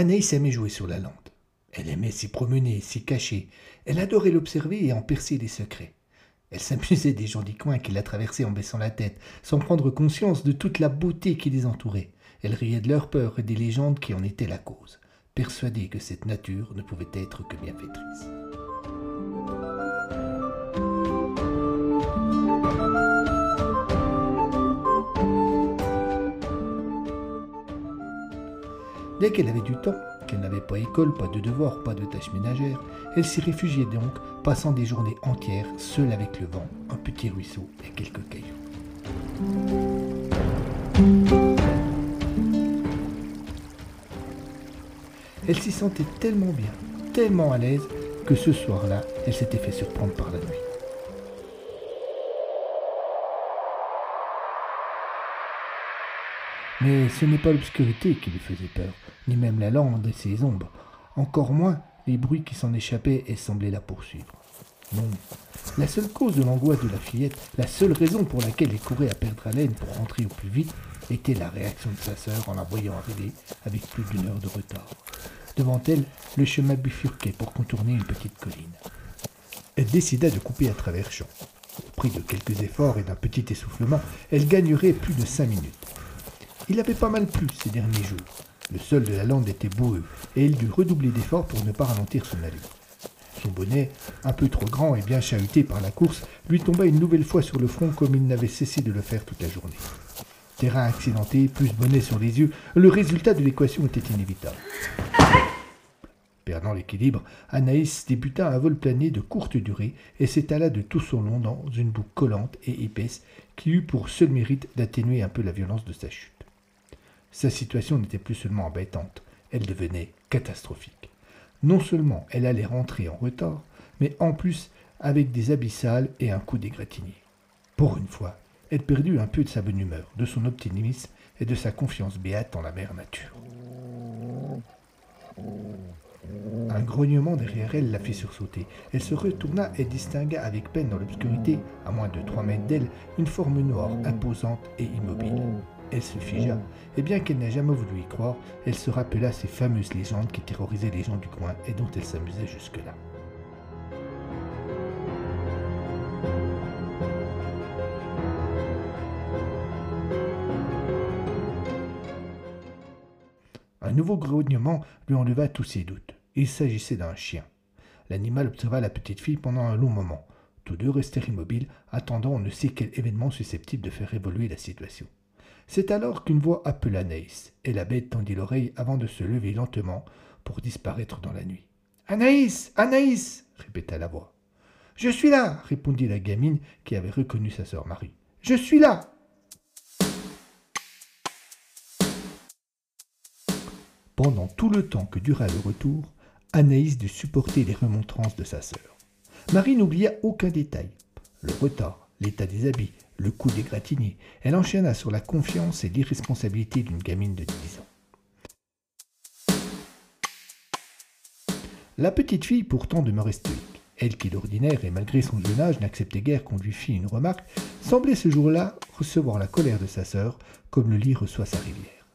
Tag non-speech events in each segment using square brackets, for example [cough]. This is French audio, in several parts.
Anaïs aimait jouer sur la lande. Elle aimait s'y promener, s'y cacher. Elle adorait l'observer et en percer les secrets. Elle s'amusait des gens du coin qui la traversaient en baissant la tête, sans prendre conscience de toute la beauté qui les entourait. Elle riait de leur peur et des légendes qui en étaient la cause, persuadée que cette nature ne pouvait être que bienfaitrice. Dès qu'elle avait du temps, qu'elle n'avait pas école, pas de devoirs, pas de tâches ménagères, elle s'y réfugiait donc, passant des journées entières seule avec le vent, un petit ruisseau et quelques cailloux. Elle s'y sentait tellement bien, tellement à l'aise, que ce soir-là, elle s'était fait surprendre par la nuit. Mais ce n'est pas l'obscurité qui lui faisait peur, ni même la lande et ses ombres, encore moins les bruits qui s'en échappaient et semblaient la poursuivre. Non, la seule cause de l'angoisse de la fillette, la seule raison pour laquelle elle courait à perdre haleine pour rentrer au plus vite, était la réaction de sa sœur en la voyant arriver avec plus d'une heure de retard. Devant elle, le chemin bifurquait pour contourner une petite colline. Elle décida de couper à travers champs. Au prix de quelques efforts et d'un petit essoufflement, elle gagnerait plus de cinq minutes. Il avait pas mal plu ces derniers jours. Le sol de la lande était boueux, et elle dut redoubler d'efforts pour ne pas ralentir son allure. Son bonnet, un peu trop grand et bien chahuté par la course, lui tomba une nouvelle fois sur le front comme il n'avait cessé de le faire toute la journée. Terrain accidenté, plus bonnet sur les yeux, le résultat de l'équation était inévitable. Perdant l'équilibre, Anaïs débuta un vol plané de courte durée et s'étala de tout son long dans une boucle collante et épaisse qui eut pour seul mérite d'atténuer un peu la violence de sa chute. Sa situation n'était plus seulement embêtante, elle devenait catastrophique. Non seulement elle allait rentrer en retard, mais en plus avec des abyssales et un coup d'égratigné. Pour une fois, elle perdut un peu de sa bonne humeur, de son optimisme et de sa confiance béate en la mère nature. Un grognement derrière elle la fit sursauter. Elle se retourna et distingua avec peine dans l'obscurité, à moins de trois mètres d'elle, une forme noire, imposante et immobile. Elle se figea, et bien qu'elle n'ait jamais voulu y croire, elle se rappela ces fameuses légendes qui terrorisaient les gens du coin et dont elle s'amusait jusque-là. Un nouveau grognement lui enleva tous ses doutes. Il s'agissait d'un chien. L'animal observa la petite fille pendant un long moment. Tous deux restèrent immobiles, attendant on ne sait quel événement susceptible de faire évoluer la situation. C'est alors qu'une voix appela Anaïs, et la bête tendit l'oreille avant de se lever lentement pour disparaître dans la nuit. Anaïs Anaïs répéta la voix. Je suis là répondit la gamine qui avait reconnu sa sœur Marie. Je suis là Pendant tout le temps que dura le retour, Anaïs dut supporter les remontrances de sa sœur. Marie n'oublia aucun détail. Le retard, l'état des habits, le coup d'égratigné. Elle enchaîna sur la confiance et l'irresponsabilité d'une gamine de 10 ans. La petite fille pourtant demeurait stoïque. Elle qui d'ordinaire et malgré son jeune âge n'acceptait guère qu'on lui fît une remarque, semblait ce jour-là recevoir la colère de sa sœur comme le lit reçoit sa rivière.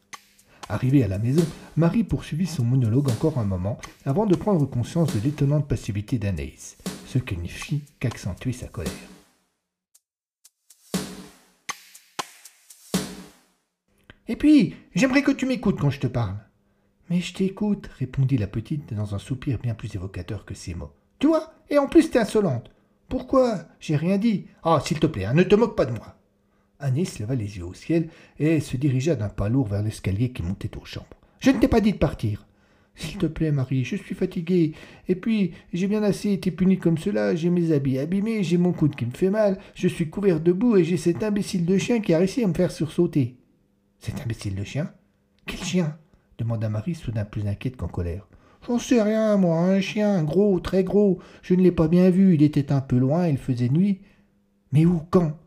Arrivée à la maison, Marie poursuivit son monologue encore un moment avant de prendre conscience de l'étonnante passivité d'Anaïs, ce qui ne fit qu'accentuer sa colère. Et puis, j'aimerais que tu m'écoutes quand je te parle. Mais je t'écoute, répondit la petite dans un soupir bien plus évocateur que ses mots. Tu vois, et en plus t'es insolente. Pourquoi? J'ai rien dit. Ah, s'il te plaît, hein, ne te moque pas de moi. Anis leva les yeux au ciel et se dirigea d'un pas lourd vers l'escalier qui montait aux chambres. Je ne t'ai pas dit de partir. S'il te plaît, Marie, je suis fatiguée. Et puis, j'ai bien assez été punie comme cela, j'ai mes habits abîmés, j'ai mon coude qui me fait mal, je suis couvert de boue et j'ai cet imbécile de chien qui a réussi à me faire sursauter. Cet imbécile de chien? Quel chien? demanda Marie, soudain plus inquiète qu'en colère. J'en sais rien, moi, un chien, gros, très gros. Je ne l'ai pas bien vu, il était un peu loin, il faisait nuit. Mais où, quand?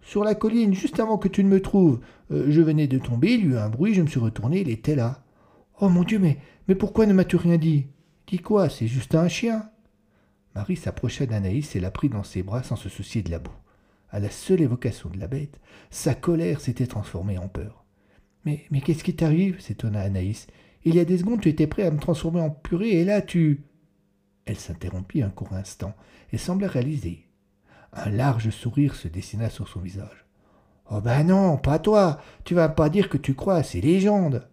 Sur la colline, juste avant que tu ne me trouves. Euh, je venais de tomber, il y eut un bruit, je me suis retourné, il était là. Oh mon Dieu, mais, mais pourquoi ne m'as-tu rien dit? Dis quoi, c'est juste un chien? Marie s'approcha d'Anaïs et la prit dans ses bras sans se soucier de la boue. À la seule évocation de la bête, sa colère s'était transformée en peur. Mais, qu'est-ce qui t'arrive? s'étonna Anaïs. Il y a des secondes, tu étais prêt à me transformer en purée, et là, tu. Elle s'interrompit un court instant et sembla réaliser. Un large sourire se dessina sur son visage. Oh ben non, pas toi. Tu vas pas dire que tu crois à ces légendes.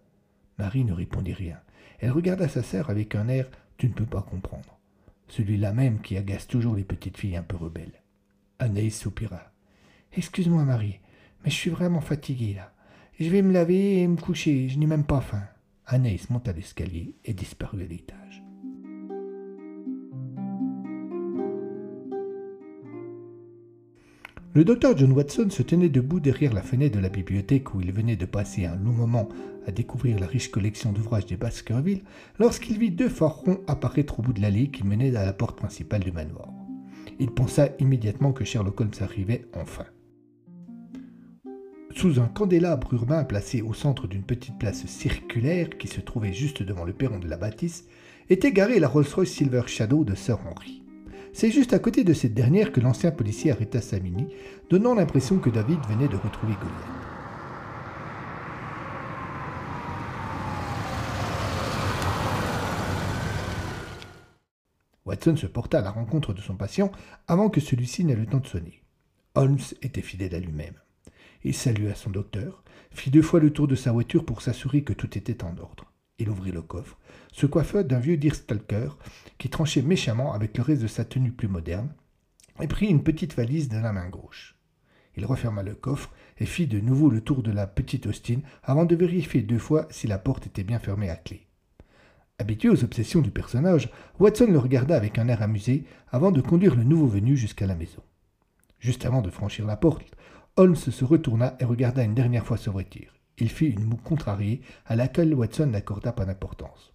Marie ne répondit rien. Elle regarda sa sœur avec un air Tu ne peux pas comprendre. Celui-là même qui agace toujours les petites filles un peu rebelles. Anaïs soupira. Excuse-moi, Marie, mais je suis vraiment fatiguée là. Je vais me laver et me coucher, je n'ai même pas faim. Anaïs monta l'escalier et disparut à l'étage. Le docteur John Watson se tenait debout derrière la fenêtre de la bibliothèque où il venait de passer un long moment à découvrir la riche collection d'ouvrages des Baskerville lorsqu'il vit deux forrons apparaître au bout de l'allée qui menait à la porte principale du manoir. Il pensa immédiatement que Sherlock Holmes arrivait enfin. Sous un candélabre urbain placé au centre d'une petite place circulaire qui se trouvait juste devant le perron de la bâtisse, était garée la Rolls-Royce Silver Shadow de Sir Henry. C'est juste à côté de cette dernière que l'ancien policier arrêta sa mini, donnant l'impression que David venait de retrouver Goliath. Watson se porta à la rencontre de son patient avant que celui-ci n'ait le temps de sonner. Holmes était fidèle à lui-même. Il salua son docteur, fit deux fois le tour de sa voiture pour s'assurer que tout était en ordre. Il ouvrit le coffre, se coiffa d'un vieux deerstalker qui tranchait méchamment avec le reste de sa tenue plus moderne, et prit une petite valise de la main gauche. Il referma le coffre et fit de nouveau le tour de la petite Austin avant de vérifier deux fois si la porte était bien fermée à clé. Habitué aux obsessions du personnage, Watson le regarda avec un air amusé avant de conduire le nouveau venu jusqu'à la maison. Juste avant de franchir la porte, Holmes se retourna et regarda une dernière fois sa voiture. Il fit une moue contrariée à laquelle Watson n'accorda pas d'importance.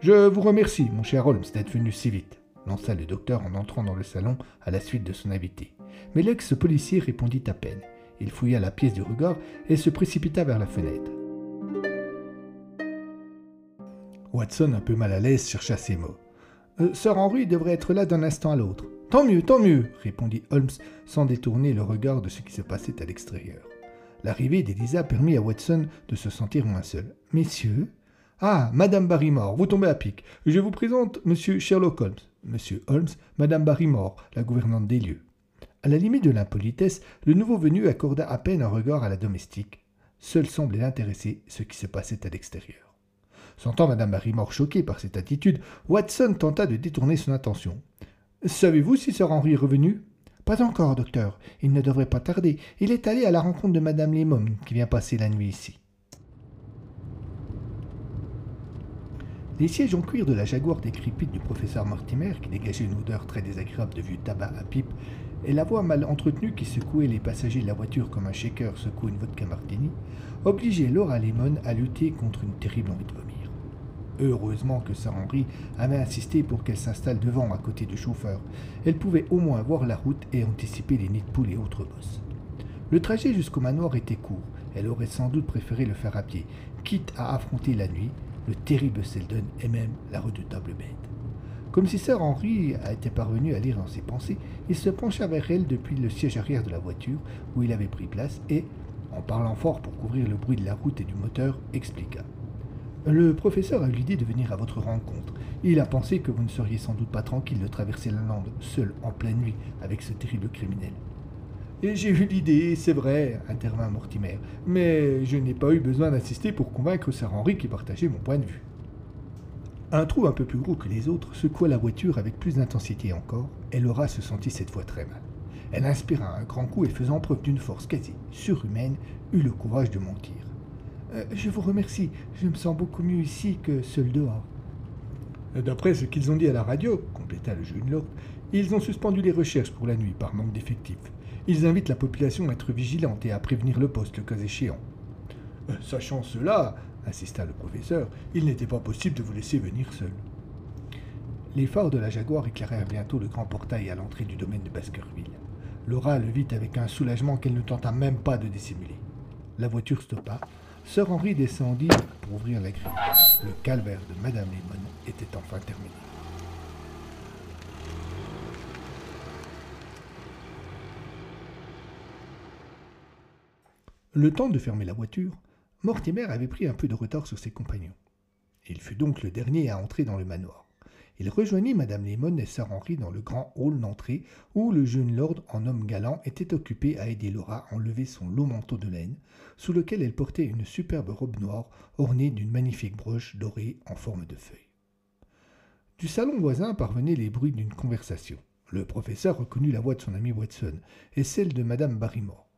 Je vous remercie, mon cher Holmes, d'être venu si vite, lança le docteur en entrant dans le salon à la suite de son invité. Mais l'ex-policier répondit à peine. Il fouilla la pièce du regard et se précipita vers la fenêtre. Watson, un peu mal à l'aise, chercha ses mots. Euh, Sir Henry devrait être là d'un instant à l'autre. Tant mieux, tant mieux, répondit Holmes sans détourner le regard de ce qui se passait à l'extérieur. L'arrivée d'Elisa permit à Watson de se sentir moins seul. Messieurs? Ah, Madame Barrymore, vous tombez à pic. Je vous présente Monsieur Sherlock Holmes. Monsieur Holmes, Madame Barrymore, la gouvernante des lieux. À la limite de l'impolitesse, le nouveau venu accorda à peine un regard à la domestique. Seul semblait l'intéresser ce qui se passait à l'extérieur. Sentant Madame Barrymore choquée par cette attitude, Watson tenta de détourner son attention. Savez-vous si Sir Henry est revenu? Pas encore, docteur. Il ne devrait pas tarder. Il est allé à la rencontre de Madame Lemon, qui vient passer la nuit ici. Les sièges en cuir de la Jaguar décrépite du professeur Mortimer, qui dégageait une odeur très désagréable de vieux tabac à pipe, et la voix mal entretenue qui secouait les passagers de la voiture comme un shaker secoue une vodka martini, obligeaient Laura Lemon à lutter contre une terrible envie de. Heureusement que Sir Henry avait insisté pour qu'elle s'installe devant à côté du chauffeur. Elle pouvait au moins voir la route et anticiper les nids de poules et autres bosses. Le trajet jusqu'au manoir était court. Elle aurait sans doute préféré le faire à pied, quitte à affronter la nuit, le terrible Seldon et même la redoutable bête. Comme si Sir Henry était parvenu à lire dans ses pensées, il se pencha vers elle depuis le siège arrière de la voiture où il avait pris place et, en parlant fort pour couvrir le bruit de la route et du moteur, expliqua. Le professeur a eu l'idée de venir à votre rencontre. Il a pensé que vous ne seriez sans doute pas tranquille de traverser la lande, seul, en pleine nuit, avec ce terrible criminel. J'ai eu l'idée, c'est vrai, intervint Mortimer, mais je n'ai pas eu besoin d'insister pour convaincre Sir Henry qui partageait mon point de vue. Un trou un peu plus gros que les autres secoua la voiture avec plus d'intensité encore, et Laura se sentit cette fois très mal. Elle inspira un grand coup et faisant preuve d'une force quasi surhumaine, eut le courage de mentir. Euh, je vous remercie, je me sens beaucoup mieux ici que seul dehors. D'après ce qu'ils ont dit à la radio, compléta le jeune lord, ils ont suspendu les recherches pour la nuit par manque d'effectifs. Ils invitent la population à être vigilante et à prévenir le poste le cas échéant. Euh, sachant cela, insista le professeur, il n'était pas possible de vous laisser venir seul. Les phares de la Jaguar éclairèrent bientôt le grand portail à l'entrée du domaine de Baskerville. Laura le vit avec un soulagement qu'elle ne tenta même pas de dissimuler. La voiture stoppa. Sir Henry descendit pour ouvrir la grille. Le calvaire de Madame Lemon était enfin terminé. Le temps de fermer la voiture, Mortimer avait pris un peu de retard sur ses compagnons. Il fut donc le dernier à entrer dans le manoir. Il rejoignit Madame Lemon et Sir Henry dans le grand hall d'entrée où le jeune lord en homme galant était occupé à aider Laura à enlever son long manteau de laine, sous lequel elle portait une superbe robe noire ornée d'une magnifique broche dorée en forme de feuille. Du salon voisin parvenaient les bruits d'une conversation. Le professeur reconnut la voix de son ami Watson et celle de Madame Barrymore.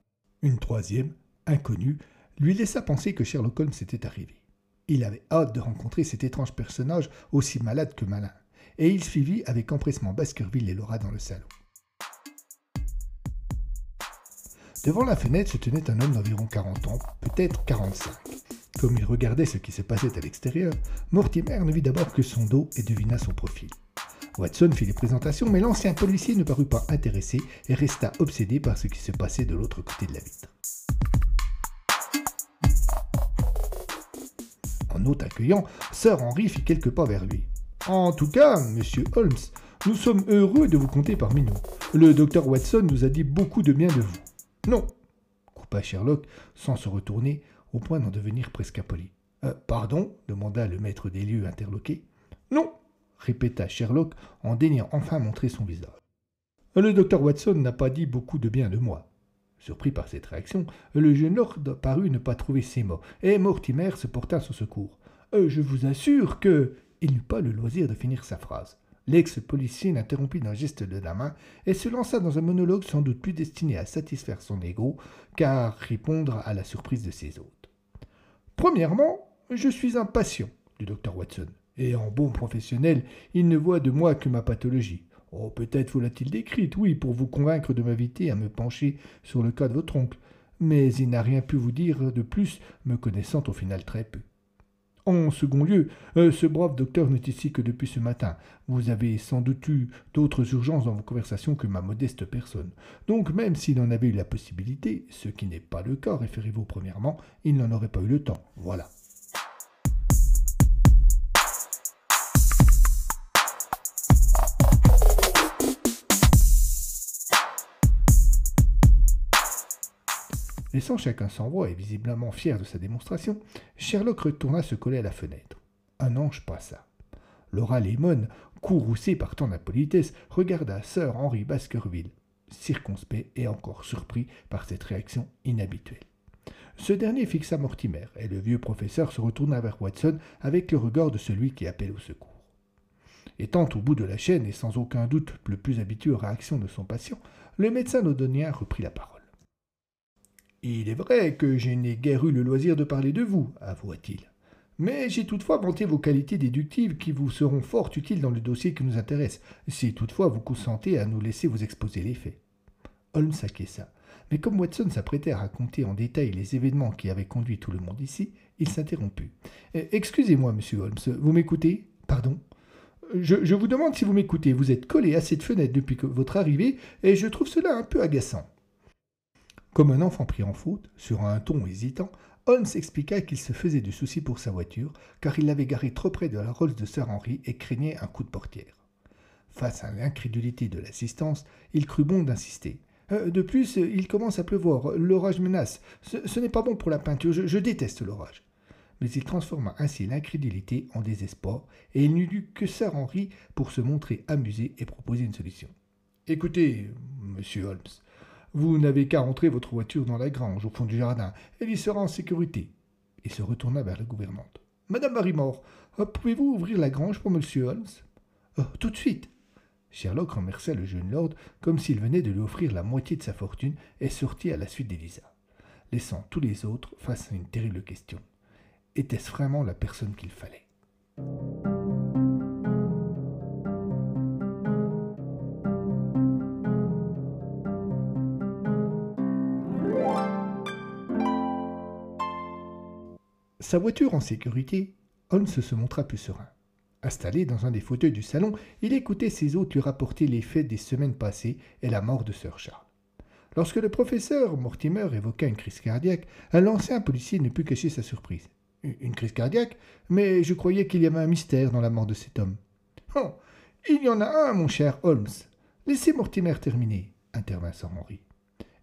Une troisième, inconnue, lui laissa penser que Sherlock Holmes était arrivé. Il avait hâte de rencontrer cet étrange personnage aussi malade que malin et il suivit avec empressement Baskerville et Laura dans le salon. Devant la fenêtre se tenait un homme d'environ 40 ans, peut-être 45. Comme il regardait ce qui se passait à l'extérieur, Mortimer ne vit d'abord que son dos et devina son profil. Watson fit les présentations, mais l'ancien policier ne parut pas intéressé et resta obsédé par ce qui se passait de l'autre côté de la vitre. En hôte accueillant, Sir Henry fit quelques pas vers lui. En tout cas, monsieur Holmes, nous sommes heureux de vous compter parmi nous. Le docteur Watson nous a dit beaucoup de bien de vous. Non, coupa Sherlock sans se retourner, au point d'en devenir presque impoli. Euh, pardon demanda le maître des lieux interloqué. Non, répéta Sherlock en daignant enfin montrer son visage. Le docteur Watson n'a pas dit beaucoup de bien de moi. Surpris par cette réaction, le jeune lord parut ne pas trouver ses mots, et Mortimer se porta à son secours. Euh, je vous assure que il n'eut pas le loisir de finir sa phrase. L'ex-policier l'interrompit d'un geste de la main et se lança dans un monologue sans doute plus destiné à satisfaire son ego qu'à répondre à la surprise de ses hôtes. Premièrement, je suis un patient du docteur Watson, et en bon professionnel, il ne voit de moi que ma pathologie. Oh, peut-être vous l'a-t-il décrite, oui, pour vous convaincre de m'inviter à me pencher sur le cas de votre oncle, mais il n'a rien pu vous dire de plus, me connaissant au final très peu. En second lieu, euh, ce brave docteur n'est ici que depuis ce matin. Vous avez sans doute eu d'autres urgences dans vos conversations que ma modeste personne. Donc même s'il en avait eu la possibilité, ce qui n'est pas le cas, référez-vous premièrement, il n'en aurait pas eu le temps. Voilà. Laissant chacun sans voix et visiblement fier de sa démonstration, Sherlock retourna se coller à la fenêtre. Un ange passa. Laura Lemon, courroucée par tant d'impolitesse, regarda Sir Henry Baskerville, circonspect et encore surpris par cette réaction inhabituelle. Ce dernier fixa Mortimer, et le vieux professeur se retourna vers Watson avec le regard de celui qui appelle au secours. Étant au bout de la chaîne et sans aucun doute le plus habitué aux réactions de son patient, le médecin londonien reprit la parole. Il est vrai que je n'ai guère eu le loisir de parler de vous, avoua-t-il. Mais j'ai toutefois vanté vos qualités déductives qui vous seront fort utiles dans le dossier qui nous intéresse, si toutefois vous consentez à nous laisser vous exposer les faits. Holmes s'acquiesça. Mais comme Watson s'apprêtait à raconter en détail les événements qui avaient conduit tout le monde ici, il s'interromput. Eh, excusez-moi, monsieur Holmes, vous m'écoutez? Pardon? Je, vous demande si vous m'écoutez. Vous êtes collé à cette fenêtre depuis votre arrivée, et je trouve cela un peu agaçant. Comme un enfant pris en faute, sur un ton hésitant, Holmes expliqua qu'il se faisait du souci pour sa voiture, car il l'avait garée trop près de la Rolls de Sir Henry et craignait un coup de portière. Face à l'incrédulité de l'assistance, il crut bon d'insister. Euh, de plus, il commence à pleuvoir, l'orage menace. Ce, n'est pas bon pour la peinture, je, je déteste l'orage. Mais il transforma ainsi l'incrédulité en désespoir, et il n'eut que Sir Henry pour se montrer amusé et proposer une solution. Écoutez, monsieur Holmes, Vous n'avez qu'à rentrer votre voiture dans la grange au fond du jardin. Elle y sera en sécurité. Il se retourna vers la gouvernante. Madame Barrymore, euh, pouvez-vous ouvrir la grange pour monsieur Holmes? Euh, Tout de suite. Sherlock remercia le jeune lord comme s'il venait de lui offrir la moitié de sa fortune et sortit à la suite d'Elisa, laissant tous les autres face à une terrible question. Était-ce vraiment la personne qu'il fallait? Sa voiture en sécurité, Holmes se montra plus serein. Installé dans un des fauteuils du salon, il écoutait ses hôtes lui rapporter les faits des semaines passées et la mort de Sir Charles. Lorsque le professeur Mortimer évoqua une crise cardiaque, un ancien policier ne put cacher sa surprise. Une crise cardiaque? Mais je croyais qu'il y avait un mystère dans la mort de cet homme. Oh Il y en a un, mon cher Holmes. Laissez Mortimer terminer, intervint Sir Henry.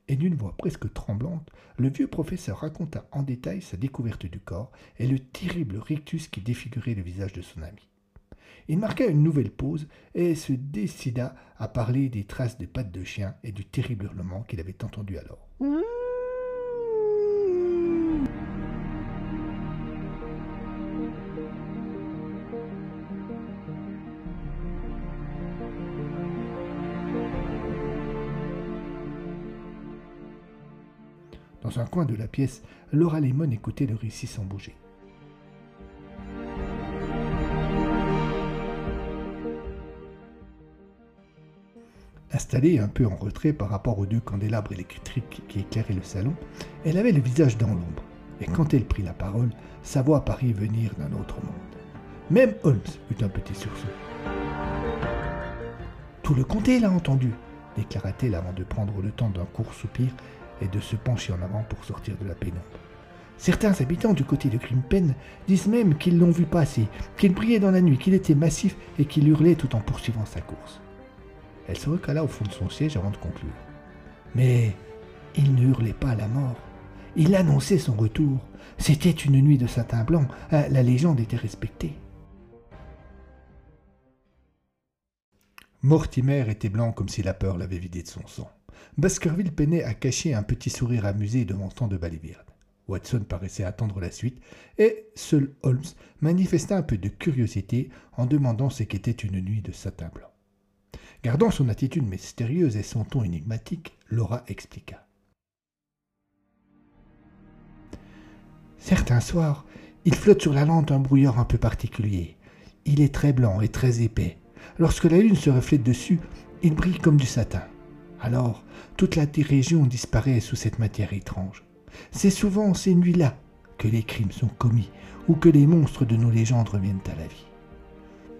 Et d'une voix presque tremblante, le vieux professeur raconta en détail sa découverte du corps et le terrible rictus qui défigurait le visage de son ami. Il marqua une nouvelle pause et se décida à parler des traces des pattes de chien et du terrible hurlement qu'il avait entendu alors. Un coin de la pièce, Laura Lemon écoutait le récit sans bouger. Installée un peu en retrait par rapport aux deux candélabres électriques qui éclairaient le salon, elle avait le visage dans l'ombre, et quand elle prit la parole, sa voix parut venir d'un autre monde. Même Holmes eut un petit sursaut. Tout le comté l'a entendu, déclara-t-elle avant de prendre le temps d'un court soupir et de se pencher en avant pour sortir de la pénombre. Certains habitants du côté de Grimpen disent même qu'ils l'ont vu passer, qu'il brillait dans la nuit, qu'il était massif et qu'il hurlait tout en poursuivant sa course. Elle se recala au fond de son siège avant de conclure. Mais il ne hurlait pas à la mort. Il annonçait son retour. C'était une nuit de satin blanc. Euh, la légende était respectée. Mortimer était blanc comme si la peur l'avait vidé de son sang. Baskerville peinait à cacher un petit sourire amusé devant tant de balivernes. Watson paraissait attendre la suite, et seul Holmes manifesta un peu de curiosité en demandant ce qu'était une nuit de satin blanc. Gardant son attitude mystérieuse et son ton énigmatique, Laura expliqua. Certains soirs, il flotte sur la lande un brouillard un peu particulier. Il est très blanc et très épais. Lorsque la lune se reflète dessus, il brille comme du satin. Alors, toute la région disparaît sous cette matière étrange. C'est souvent ces nuits-là que les crimes sont commis ou que les monstres de nos légendes reviennent à la vie.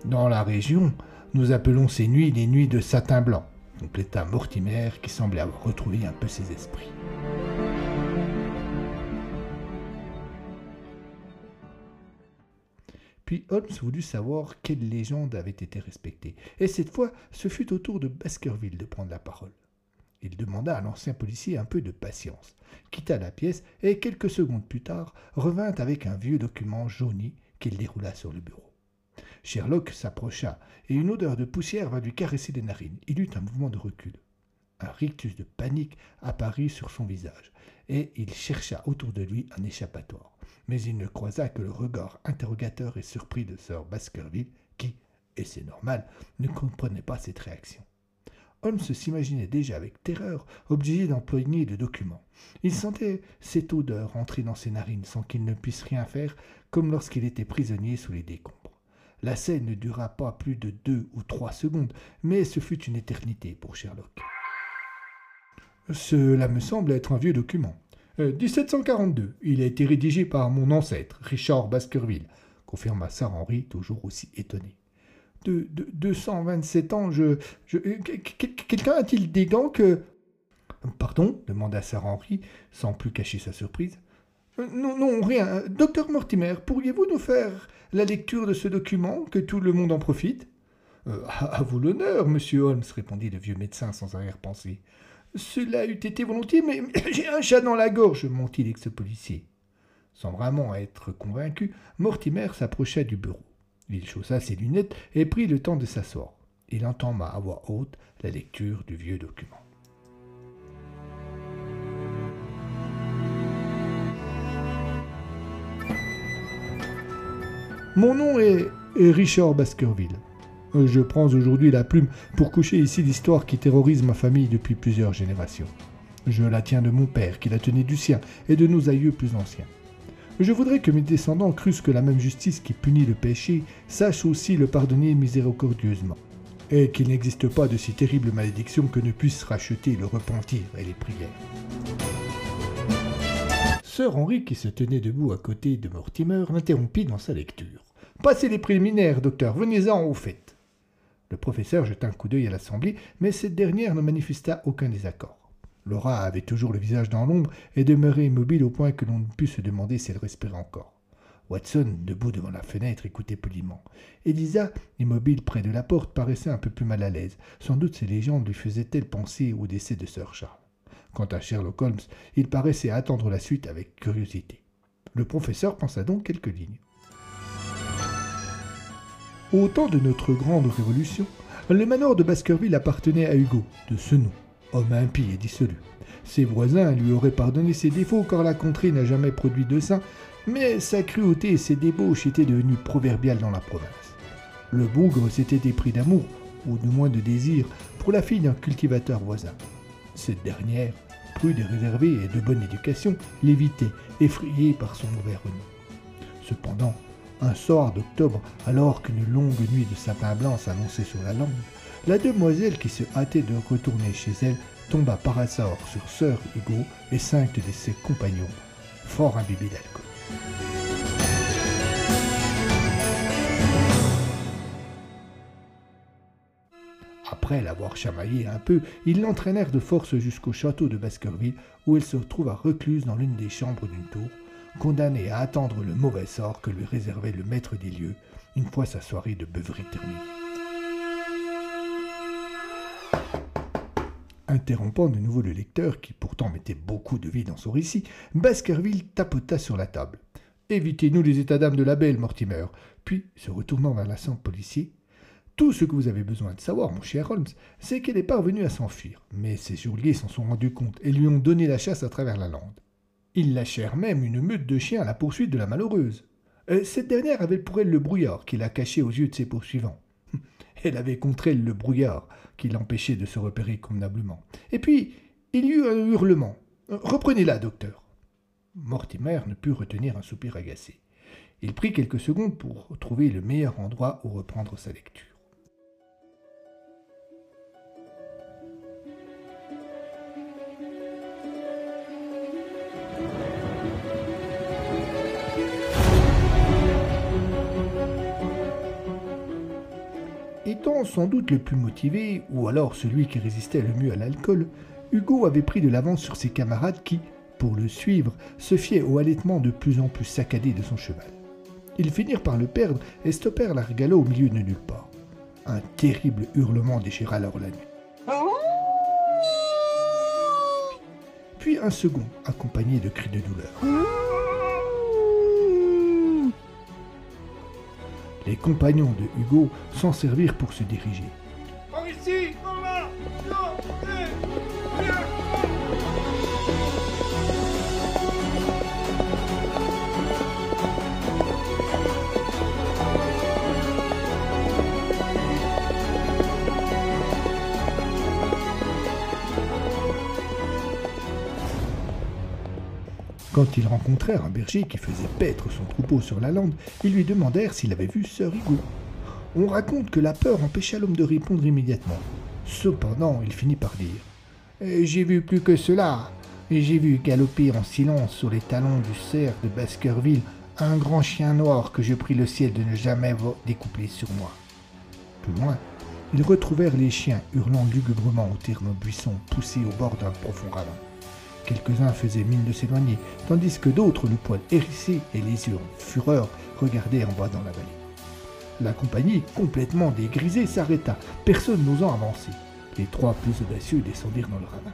Dans la région, nous appelons ces nuits les nuits de satin blanc, compléta Mortimer qui semblait avoir retrouvé un peu ses esprits. Puis Holmes voulut savoir quelle légende avait été respectée, et cette fois ce fut au tour de Baskerville de prendre la parole. Il demanda à l'ancien policier un peu de patience, quitta la pièce et quelques secondes plus tard revint avec un vieux document jauni qu'il déroula sur le bureau. Sherlock s'approcha, et une odeur de poussière vint lui caresser les narines. Il eut un mouvement de recul. Un rictus de panique apparut sur son visage, et il chercha autour de lui un échappatoire. Mais il ne croisa que le regard interrogateur et surpris de Sir Baskerville, qui, et c'est normal, ne comprenait pas cette réaction. Holmes s'imaginait déjà avec terreur obligé d'employer le document. Il sentait cette odeur entrer dans ses narines sans qu'il ne puisse rien faire, comme lorsqu'il était prisonnier sous les décombres. La scène ne dura pas plus de deux ou trois secondes, mais ce fut une éternité pour Sherlock. Cela me semble être un vieux document. 1742. Euh, Il a été rédigé par mon ancêtre, Richard Baskerville, confirma Sir Henry, toujours aussi étonné. De, de 227 ans, je. je euh, Quelqu'un a-t-il des gants que. Pardon demanda Sir Henry, sans plus cacher sa surprise. Euh, non, non, rien. Docteur Mortimer, pourriez-vous nous faire la lecture de ce document, que tout le monde en profite? Euh, À vous l'honneur, monsieur Holmes, répondit le vieux médecin sans arrière-pensée. Cela eût été volontiers, mais [coughs] j'ai un chat dans la gorge, mentit l'ex-policier. Sans vraiment être convaincu, Mortimer s'approcha du bureau. Il chaussa ses lunettes et prit le temps de s'asseoir. Il entama à voix haute la lecture du vieux document. Mon nom est Richard Baskerville. Je prends aujourd'hui la plume pour coucher ici l'histoire qui terrorise ma famille depuis plusieurs générations. Je la tiens de mon père, qui la tenait du sien, et de nos aïeux plus anciens. Je voudrais que mes descendants crussent que la même justice qui punit le péché sache aussi le pardonner miséricordieusement, et qu'il n'existe pas de si terrible malédiction que ne puisse racheter le repentir et les prières. Sir Henry, qui se tenait debout à côté de Mortimer, l'interrompit dans sa lecture. Passez les préliminaires, docteur, venez-en au fait. Le professeur jeta un coup d'œil à l'assemblée, mais cette dernière ne manifesta aucun désaccord. Laura avait toujours le visage dans l'ombre et demeurait immobile au point que l'on ne put se demander si elle respirait encore. Watson, debout devant la fenêtre, écoutait poliment. Elisa, immobile près de la porte, paraissait un peu plus mal à l'aise. Sans doute ces légendes lui faisaient-elles penser au décès de Sir Charles. Quant à Sherlock Holmes, il paraissait attendre la suite avec curiosité. Le professeur pensa donc quelques lignes. Au temps de notre grande révolution, le manoir de Baskerville appartenait à Hugo, de ce nom, homme impie et dissolu. Ses voisins lui auraient pardonné ses défauts car la contrée n'a jamais produit de saint, mais sa cruauté et ses débauches étaient devenues proverbiales dans la province. Le bougre s'était épris d'amour, ou du moins de désir, pour la fille d'un cultivateur voisin. Cette dernière, prude et réservée et de bonne éducation, l'évitait, effrayée par son mauvais renom. Cependant, un soir d'octobre, alors qu'une longue nuit de sapin blanc s'annonçait sur la lande, la demoiselle qui se hâtait de retourner chez elle tomba par hasard sur Sir Hugo et cinq de ses compagnons, fort imbibés d'alcool. Après l'avoir chamaillé un peu, ils l'entraînèrent de force jusqu'au château de Baskerville, où elle se retrouva recluse dans l'une des chambres d'une tour, condamnée à attendre le mauvais sort que lui réservait le maître des lieux, une fois sa soirée de beuverie terminée. Interrompant de nouveau le lecteur, qui pourtant mettait beaucoup de vie dans son récit, Baskerville tapota sur la table. Évitez-nous les états d'âme de la belle, Mortimer. Puis, se retournant vers l'assemblée policier, tout ce que vous avez besoin de savoir, mon cher Holmes, c'est qu'elle est parvenue à s'enfuir. Mais ses geôliers s'en sont rendus compte et lui ont donné la chasse à travers la lande. Ils lâchèrent même une meute de chiens à la poursuite de la malheureuse. Euh, cette dernière avait pour elle le brouillard qui la cachait aux yeux de ses poursuivants. Elle avait contre elle le brouillard qui l'empêchait de se repérer convenablement. Et puis, il y eut un hurlement. Reprenez-la, docteur. Mortimer ne put retenir un soupir agacé. Il prit quelques secondes pour trouver le meilleur endroit où reprendre sa lecture. Sans doute le plus motivé, ou alors celui qui résistait le mieux à l'alcool, Hugo avait pris de l'avance sur ses camarades qui, pour le suivre, se fiaient au halètement de plus en plus saccadé de son cheval. Ils finirent par le perdre et stoppèrent l'argalo au milieu de nulle part. Un terrible hurlement déchira alors la nuit. Puis un second, accompagné de cris de douleur. Les compagnons de Hugo s'en servirent pour se diriger. Quand ils rencontrèrent un berger qui faisait paître son troupeau sur la lande, ils lui demandèrent s'il avait vu Sir Hugo. On raconte que la peur empêcha l'homme de répondre immédiatement. Cependant, il finit par dire Eh, J'ai vu plus que cela. J'ai vu galoper en silence sur les talons du cerf de Baskerville un grand chien noir que je prie le ciel de ne jamais découpler sur moi. Plus loin, ils retrouvèrent les chiens hurlant lugubrement au terme buisson poussé au bord d'un profond ravin. Quelques-uns faisaient mine de s'éloigner, tandis que d'autres, le poil hérissé et les yeux en fureur, regardaient en bas dans la vallée. La compagnie, complètement dégrisée, s'arrêta, personne n'osant avancer. Les trois plus audacieux descendirent dans le ravin.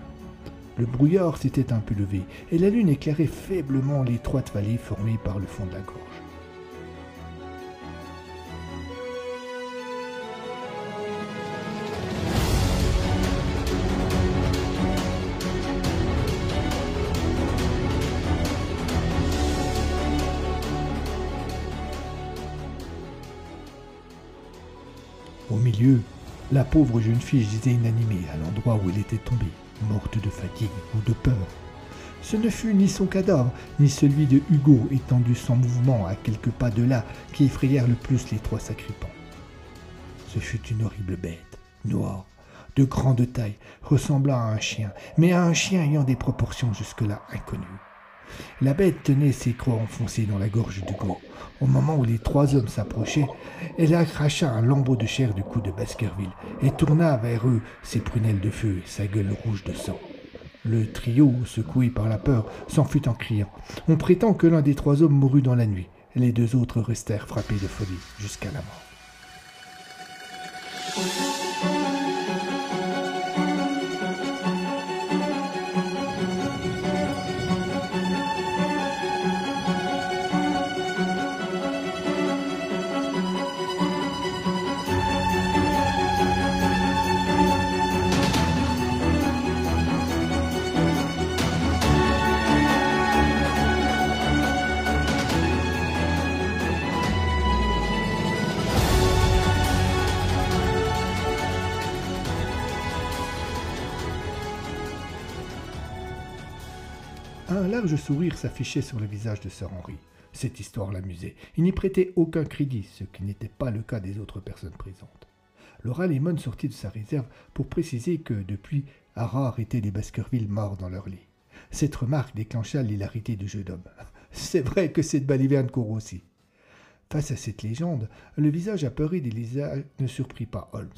Le brouillard s'était un peu levé, et la lune éclairait faiblement l'étroite vallée formée par le fond de la gorge. La pauvre jeune fille gisait inanimée à l'endroit où elle était tombée, morte de fatigue ou de peur. Ce ne fut ni son cadavre, ni celui de Hugo étendu sans mouvement à quelques pas de là qui effrayèrent le plus les trois sacripants. Ce fut une horrible bête, noire, de grande taille, ressemblant à un chien, mais à un chien ayant des proportions jusque-là inconnues. La bête tenait ses crocs enfoncés dans la gorge d'Hugo. Au moment où les trois hommes s'approchaient, elle arracha un lambeau de chair du cou de Baskerville et tourna vers eux ses prunelles de feu et sa gueule rouge de sang. Le trio, secoué par la peur, s'enfuit en criant. On prétend que l'un des trois hommes mourut dans la nuit. Les deux autres restèrent frappés de folie jusqu'à la mort. Sourire s'affichait sur le visage de Sir Henry. Cette histoire l'amusait. Il n'y prêtait aucun crédit, ce qui n'était pas le cas des autres personnes présentes. Laura Lemon sortit de sa réserve pour préciser que, depuis, rares étaient les Baskerville morts dans leur lit. Cette remarque déclencha l'hilarité du jeu d'homme. [laughs] C'est vrai que cette baliverne court aussi. Face à cette légende, le visage apeuré d'Elisa ne surprit pas Holmes.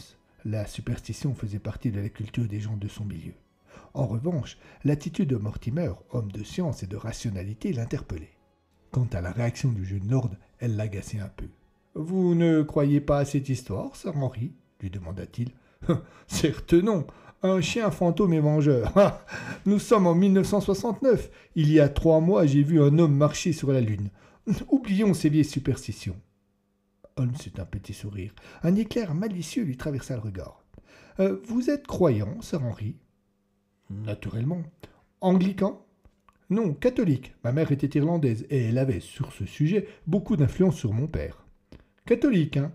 La superstition faisait partie de la culture des gens de son milieu. En revanche, l'attitude de Mortimer, homme de science et de rationalité, l'interpellait. Quant à la réaction du jeune lord, elle l'agaçait un peu. Vous ne croyez pas à cette histoire, Sir Henry lui demanda-t-il. Certes non. Un chien fantôme et vengeur. Ah, nous sommes en 1969. Il y a trois mois, j'ai vu un homme marcher sur la Lune. Oublions ces vieilles superstitions. Holmes eut un petit sourire. Un éclair malicieux lui traversa le regard. Euh, vous êtes croyant, Sir Henry? Naturellement. Anglican Non, catholique. Ma mère était irlandaise et elle avait, sur ce sujet, beaucoup d'influence sur mon père. Catholique, hein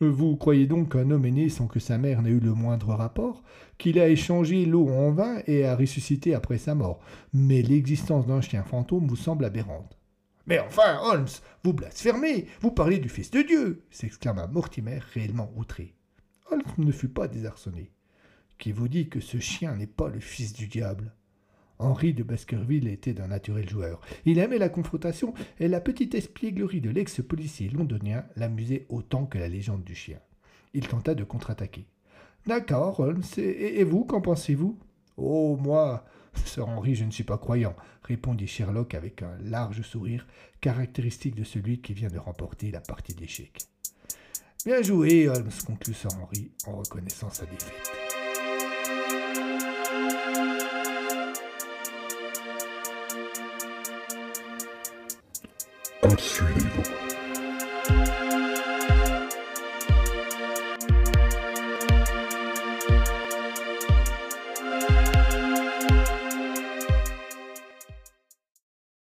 Vous croyez donc qu'un homme est né sans que sa mère n'ait eu le moindre rapport Qu'il a échangé l'eau en vin et a ressuscité après sa mort Mais l'existence d'un chien fantôme vous semble aberrante. Mais enfin, Holmes, vous blasphémez Vous parlez du Fils de Dieu s'exclama Mortimer, réellement outré. Holmes ne fut pas désarçonné. Qui vous dit que ce chien n'est pas le fils du diable Henri de Baskerville était d'un naturel joueur. Il aimait la confrontation et la petite espièglerie de l'ex-policier londonien l'amusait autant que la légende du chien. Il tenta de contre-attaquer. D'accord, Holmes, et, vous, qu'en pensez-vous Oh, moi, Sir Henri, je ne suis pas croyant, répondit Sherlock avec un large sourire, caractéristique de celui qui vient de remporter la partie d'échecs. Bien joué, Holmes, conclut Sir Henri en reconnaissant sa défaite. street evil.